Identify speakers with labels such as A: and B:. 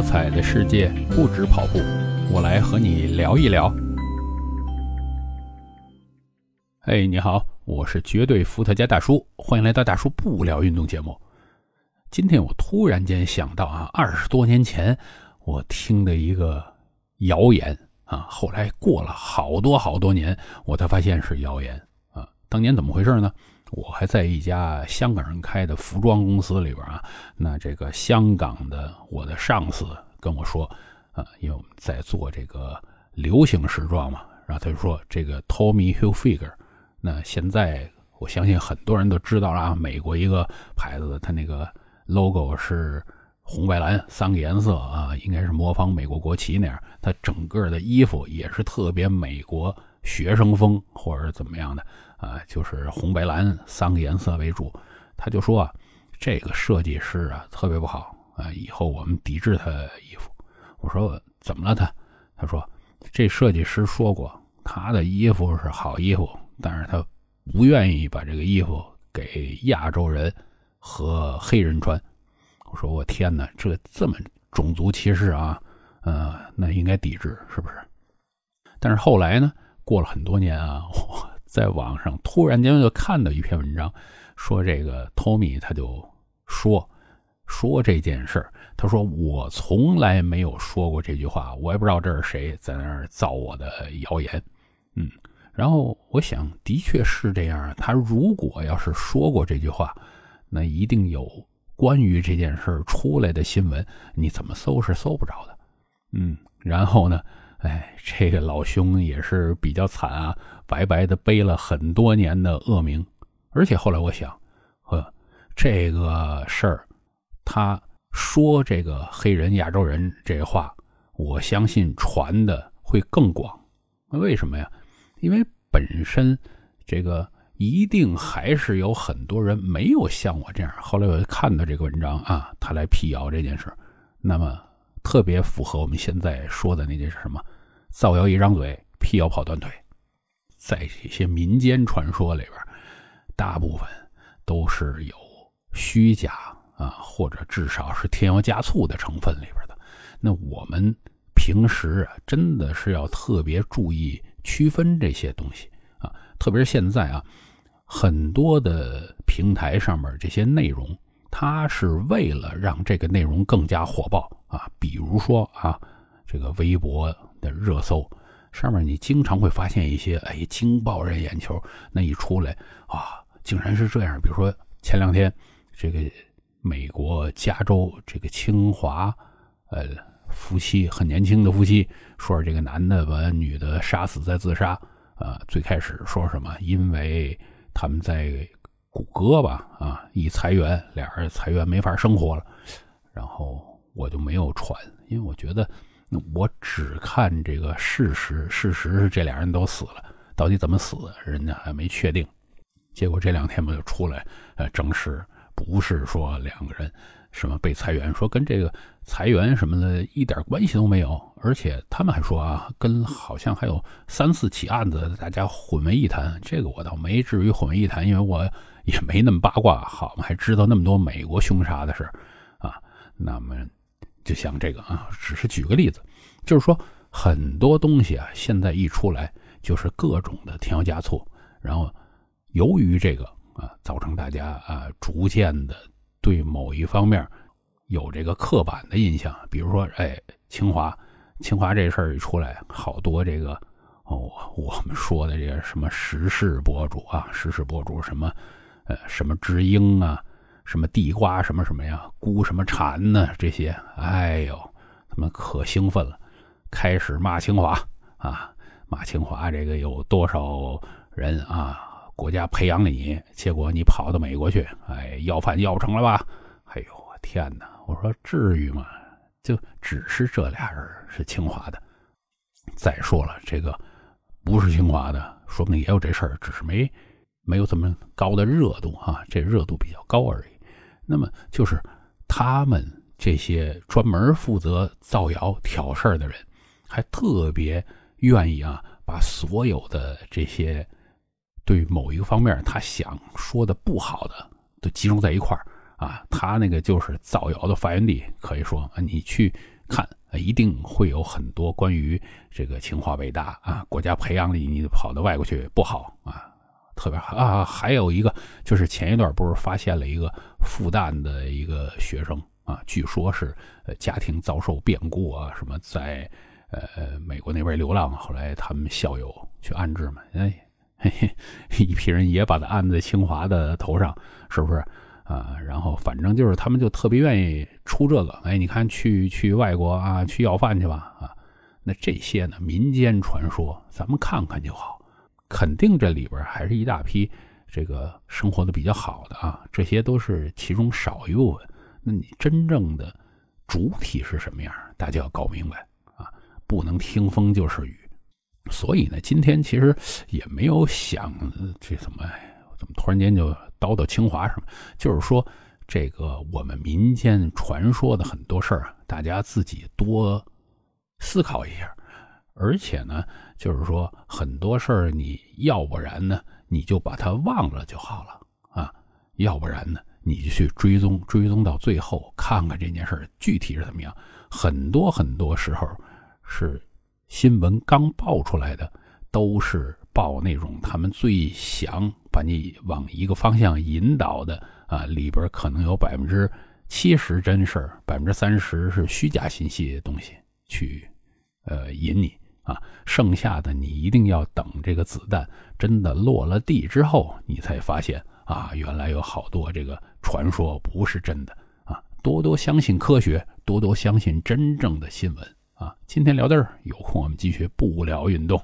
A: 多彩的世界不止跑步，我来和你聊一聊。嘿，你好，我是绝对伏特加大叔，欢迎来到大叔不聊运动节目。今天我突然间想到啊，二十多年前我听的一个谣言啊，后来过了好多好多年，我才发现是谣言啊。当年怎么回事呢？我还在一家香港人开的服装公司里边啊，那这个香港的我的上司跟我说啊，因为我们在做这个流行时装嘛，然后他就说这个 Tommy Hilfiger，那现在我相信很多人都知道了啊，美国一个牌子，它那个 logo 是红白蓝三个颜色啊，应该是模仿美国国旗那样，它整个的衣服也是特别美国学生风或者怎么样的。啊，就是红白蓝三个颜色为主，他就说啊，这个设计师啊特别不好啊，以后我们抵制他衣服。我说怎么了他？他说这设计师说过，他的衣服是好衣服，但是他不愿意把这个衣服给亚洲人和黑人穿。我说我天哪，这这么种族歧视啊！呃，那应该抵制是不是？但是后来呢，过了很多年啊。我在网上突然间就看到一篇文章，说这个托米他就说说这件事儿。他说我从来没有说过这句话，我也不知道这是谁在那儿造我的谣言。嗯，然后我想的确是这样。他如果要是说过这句话，那一定有关于这件事出来的新闻，你怎么搜是搜不着的。嗯，然后呢？哎，这个老兄也是比较惨啊，白白的背了很多年的恶名。而且后来我想，呵，这个事儿，他说这个黑人、亚洲人这话，我相信传的会更广。那为什么呀？因为本身这个一定还是有很多人没有像我这样。后来我看到这个文章啊，他来辟谣这件事那么。特别符合我们现在说的那件是什么？造谣一张嘴，辟谣跑断腿。在这些民间传说里边，大部分都是有虚假啊，或者至少是添油加醋的成分里边的。那我们平时啊，真的是要特别注意区分这些东西啊。特别是现在啊，很多的平台上面这些内容，它是为了让这个内容更加火爆。啊，比如说啊，这个微博的热搜上面，你经常会发现一些哎惊爆人眼球，那一出来啊，竟然是这样。比如说前两天，这个美国加州这个清华，呃，夫妻很年轻的夫妻，说这个男的把女的杀死在自杀。啊，最开始说什么？因为他们在谷歌吧，啊，一裁员，俩人裁员没法生活了，然后。我就没有传，因为我觉得，我只看这个事实。事实是这俩人都死了，到底怎么死，人家还没确定。结果这两天不就出来，呃，证实不是说两个人什么被裁员，说跟这个裁员什么的一点关系都没有。而且他们还说啊，跟好像还有三四起案子，大家混为一谈。这个我倒没至于混为一谈，因为我也没那么八卦，好嘛，还知道那么多美国凶杀的事啊。那么。就像这个啊，只是举个例子，就是说很多东西啊，现在一出来就是各种的添油加醋，然后由于这个啊，造成大家啊逐渐的对某一方面有这个刻板的印象。比如说，哎，清华，清华这事儿一出来，好多这个哦，我们说的这个什么时事博主啊，时事博主什么呃什么知音啊。什么地瓜什么什么呀，孤什么蝉呢？这些，哎呦，他们可兴奋了，开始骂清华啊，骂清华这个有多少人啊？国家培养了你，结果你跑到美国去，哎，要饭要不成了吧？哎呦，我天哪！我说至于吗？就只是这俩人是清华的。再说了，这个不是清华的，说不定也有这事儿，只是没没有这么高的热度啊，这热度比较高而已。那么就是他们这些专门负责造谣挑事儿的人，还特别愿意啊，把所有的这些对某一个方面他想说的不好的都集中在一块儿啊。他那个就是造谣的发源地，可以说啊，你去看，一定会有很多关于这个清华北大啊，国家培养你，你跑到外国去不好啊，特别好啊。还有一个就是前一段不是发现了一个复旦的一个学生啊，据说是家庭遭受变故啊，什么在呃美国那边流浪，后来他们校友去安置嘛，哎，嘿嘿，一批人也把他按在清华的头上，是不是？啊，然后反正就是他们就特别愿意出这个，哎，你看去去外国啊，去要饭去吧，啊，那这些呢民间传说，咱们看看就好，肯定这里边还是一大批这个生活的比较好的啊，这些都是其中少一部分。那你真正的主体是什么样，大家要搞明白啊，不能听风就是雨。所以呢，今天其实也没有想这怎么。怎么突然间就叨叨清华什么？就是说，这个我们民间传说的很多事儿啊，大家自己多思考一下。而且呢，就是说很多事儿，你要不然呢，你就把它忘了就好了啊；要不然呢，你就去追踪，追踪到最后，看看这件事儿具体是怎么样。很多很多时候是新闻刚爆出来的，都是。报那种他们最想把你往一个方向引导的啊，里边可能有百分之七十真事儿，百分之三十是虚假信息的东西去呃引你啊，剩下的你一定要等这个子弹真的落了地之后，你才发现啊，原来有好多这个传说不是真的啊，多多相信科学，多多相信真正的新闻啊。今天聊到这儿，有空我们继续不聊运动。